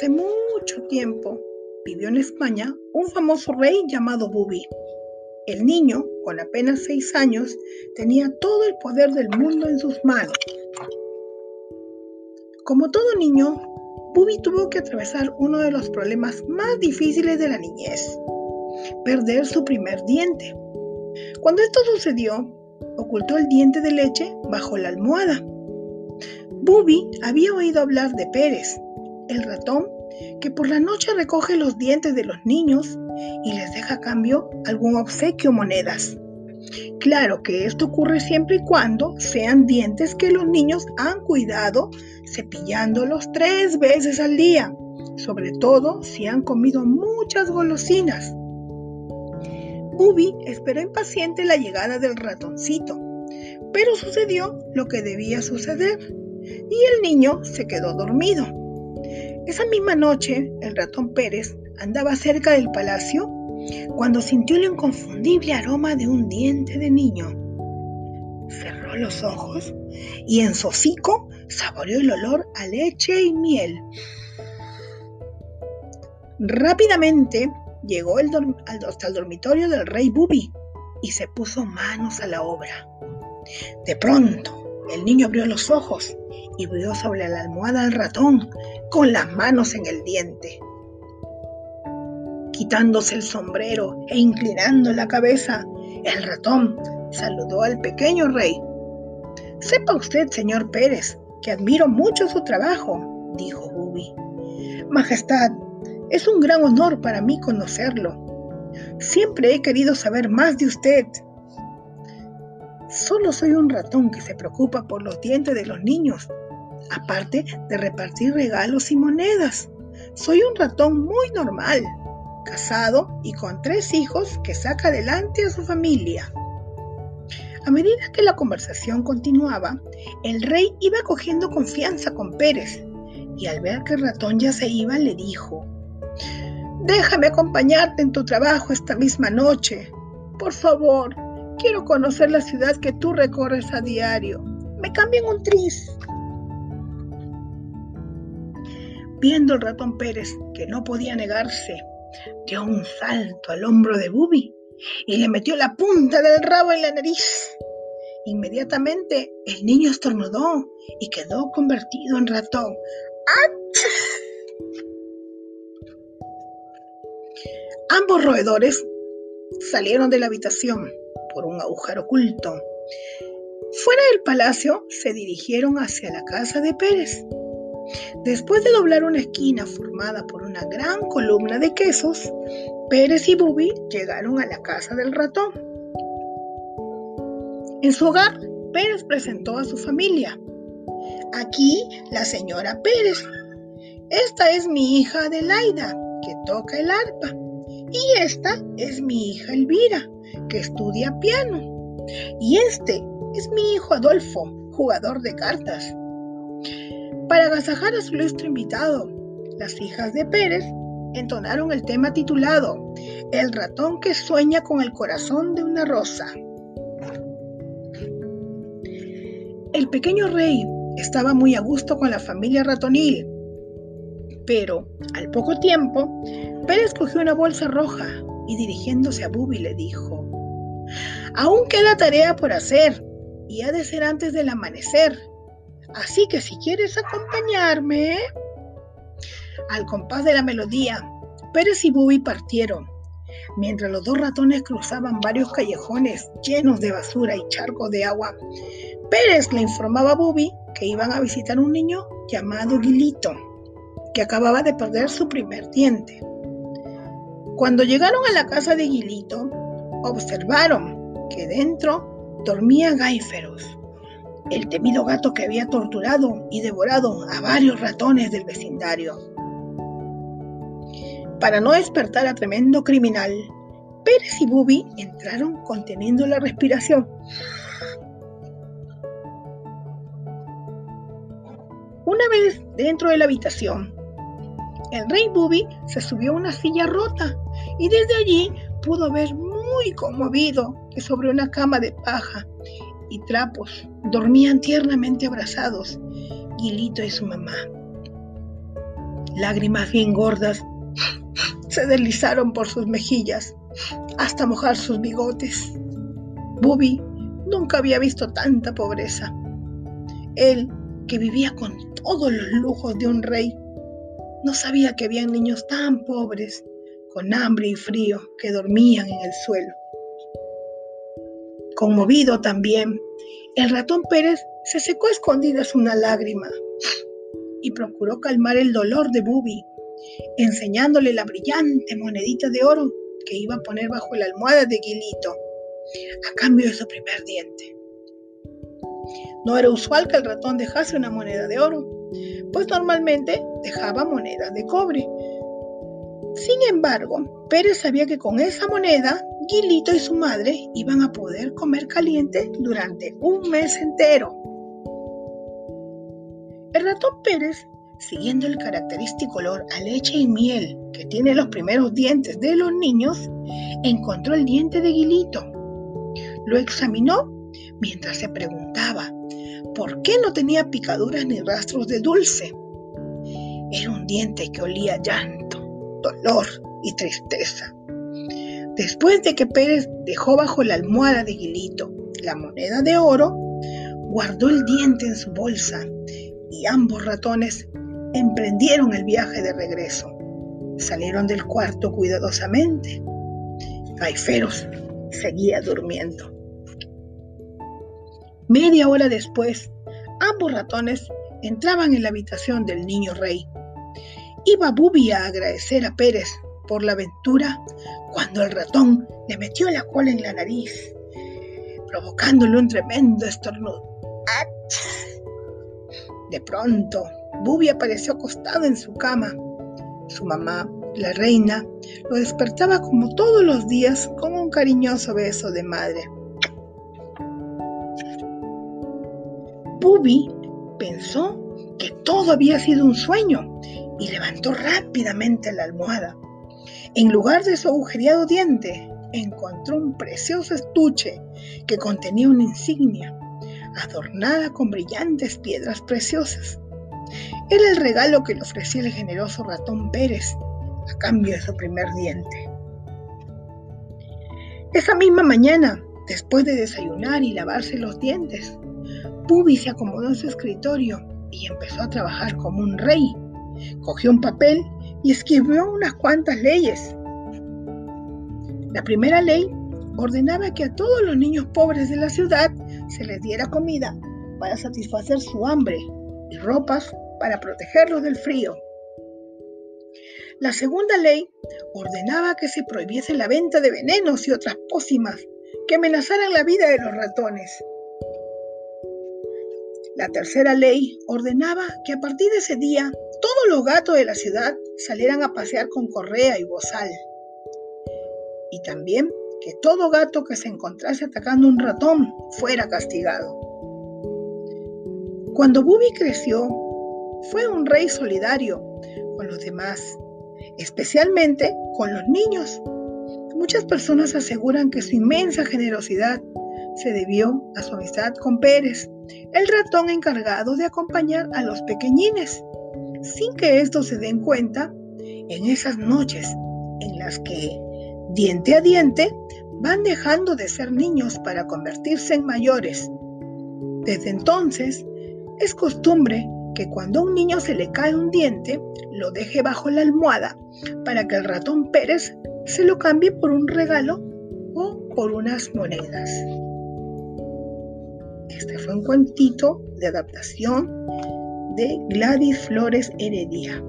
Hace mucho tiempo vivió en España un famoso rey llamado Bubi. El niño, con apenas seis años, tenía todo el poder del mundo en sus manos. Como todo niño, Bubi tuvo que atravesar uno de los problemas más difíciles de la niñez, perder su primer diente. Cuando esto sucedió, ocultó el diente de leche bajo la almohada. Bubi había oído hablar de Pérez, el ratón que por la noche recoge los dientes de los niños y les deja a cambio algún obsequio o monedas. Claro que esto ocurre siempre y cuando sean dientes que los niños han cuidado cepillándolos tres veces al día, sobre todo si han comido muchas golosinas. Ubi esperó impaciente la llegada del ratoncito, pero sucedió lo que debía suceder y el niño se quedó dormido. Esa misma noche, el ratón Pérez andaba cerca del palacio cuando sintió el inconfundible aroma de un diente de niño. Cerró los ojos y en su hocico saboreó el olor a leche y miel. Rápidamente llegó hasta el dormitorio del rey Bubi y se puso manos a la obra. De pronto, el niño abrió los ojos y vio sobre la almohada al ratón con las manos en el diente. Quitándose el sombrero e inclinando la cabeza, el ratón saludó al pequeño rey. Sepa usted, señor Pérez, que admiro mucho su trabajo, dijo Bubi. Majestad, es un gran honor para mí conocerlo. Siempre he querido saber más de usted. Solo soy un ratón que se preocupa por los dientes de los niños aparte de repartir regalos y monedas. Soy un ratón muy normal, casado y con tres hijos que saca adelante a su familia. A medida que la conversación continuaba, el rey iba cogiendo confianza con Pérez y al ver que el ratón ya se iba le dijo, Déjame acompañarte en tu trabajo esta misma noche. Por favor, quiero conocer la ciudad que tú recorres a diario. Me cambian un tris. Viendo el ratón Pérez que no podía negarse, dio un salto al hombro de Bubi y le metió la punta del rabo en la nariz. Inmediatamente el niño estornudó y quedó convertido en ratón. Ambos roedores salieron de la habitación por un agujero oculto. Fuera del palacio se dirigieron hacia la casa de Pérez. Después de doblar una esquina formada por una gran columna de quesos, Pérez y Bubi llegaron a la casa del ratón. En su hogar, Pérez presentó a su familia. Aquí la señora Pérez. Esta es mi hija Adelaida, que toca el arpa. Y esta es mi hija Elvira, que estudia piano. Y este es mi hijo Adolfo, jugador de cartas. Para agasajar a su ilustre invitado, las hijas de Pérez entonaron el tema titulado El ratón que sueña con el corazón de una rosa. El pequeño rey estaba muy a gusto con la familia ratonil, pero al poco tiempo, Pérez cogió una bolsa roja y dirigiéndose a Bubi le dijo, Aún queda tarea por hacer y ha de ser antes del amanecer. Así que si quieres acompañarme... Al compás de la melodía, Pérez y Bubi partieron, mientras los dos ratones cruzaban varios callejones llenos de basura y charcos de agua. Pérez le informaba a Bubi que iban a visitar un niño llamado Guilito, que acababa de perder su primer diente. Cuando llegaron a la casa de Guilito, observaron que dentro dormía Gáiferos, el temido gato que había torturado y devorado a varios ratones del vecindario. Para no despertar a tremendo criminal, Pérez y Bubi entraron conteniendo la respiración. Una vez dentro de la habitación, el rey Bubi se subió a una silla rota y desde allí pudo ver muy conmovido que sobre una cama de paja y trapos dormían tiernamente abrazados Guilito y su mamá. Lágrimas bien gordas se deslizaron por sus mejillas hasta mojar sus bigotes. Bubi nunca había visto tanta pobreza. Él, que vivía con todos los lujos de un rey, no sabía que había niños tan pobres, con hambre y frío, que dormían en el suelo. Conmovido también, el ratón Pérez se secó a escondidas una lágrima y procuró calmar el dolor de Bubi, enseñándole la brillante monedita de oro que iba a poner bajo la almohada de Guilito, a cambio de su primer diente. No era usual que el ratón dejase una moneda de oro, pues normalmente dejaba monedas de cobre. Sin embargo, Pérez sabía que con esa moneda, Guilito y su madre iban a poder comer caliente durante un mes entero. El ratón Pérez, siguiendo el característico olor a leche y miel que tiene los primeros dientes de los niños, encontró el diente de Guilito. Lo examinó mientras se preguntaba por qué no tenía picaduras ni rastros de dulce. Era un diente que olía llanto, dolor y tristeza. Después de que Pérez dejó bajo la almohada de Guilito la moneda de oro, guardó el diente en su bolsa y ambos ratones emprendieron el viaje de regreso. Salieron del cuarto cuidadosamente. Gaiferos seguía durmiendo. Media hora después, ambos ratones entraban en la habitación del niño rey. Iba Bubi a agradecer a Pérez por la aventura cuando el ratón le metió la cola en la nariz, provocándole un tremendo estornudo. De pronto, Bubi apareció acostado en su cama. Su mamá, la reina, lo despertaba como todos los días con un cariñoso beso de madre. Bubi pensó que todo había sido un sueño y levantó rápidamente la almohada. En lugar de su agujereado diente, encontró un precioso estuche que contenía una insignia adornada con brillantes piedras preciosas. Era el regalo que le ofrecía el generoso ratón Pérez a cambio de su primer diente. Esa misma mañana, después de desayunar y lavarse los dientes, Pubi se acomodó en su escritorio y empezó a trabajar como un rey. Cogió un papel y escribió unas cuantas leyes. La primera ley ordenaba que a todos los niños pobres de la ciudad se les diera comida para satisfacer su hambre y ropas para protegerlos del frío. La segunda ley ordenaba que se prohibiese la venta de venenos y otras pócimas que amenazaran la vida de los ratones. La tercera ley ordenaba que a partir de ese día todos los gatos de la ciudad salieran a pasear con correa y bozal. Y también que todo gato que se encontrase atacando un ratón fuera castigado. Cuando Bubi creció, fue un rey solidario con los demás, especialmente con los niños. Muchas personas aseguran que su inmensa generosidad se debió a su amistad con Pérez, el ratón encargado de acompañar a los pequeñines, sin que estos se den cuenta en esas noches en las que, diente a diente, van dejando de ser niños para convertirse en mayores. Desde entonces, es costumbre que cuando a un niño se le cae un diente, lo deje bajo la almohada para que el ratón Pérez se lo cambie por un regalo o por unas monedas. Este fue un cuentito de adaptación de Gladys Flores Heredia.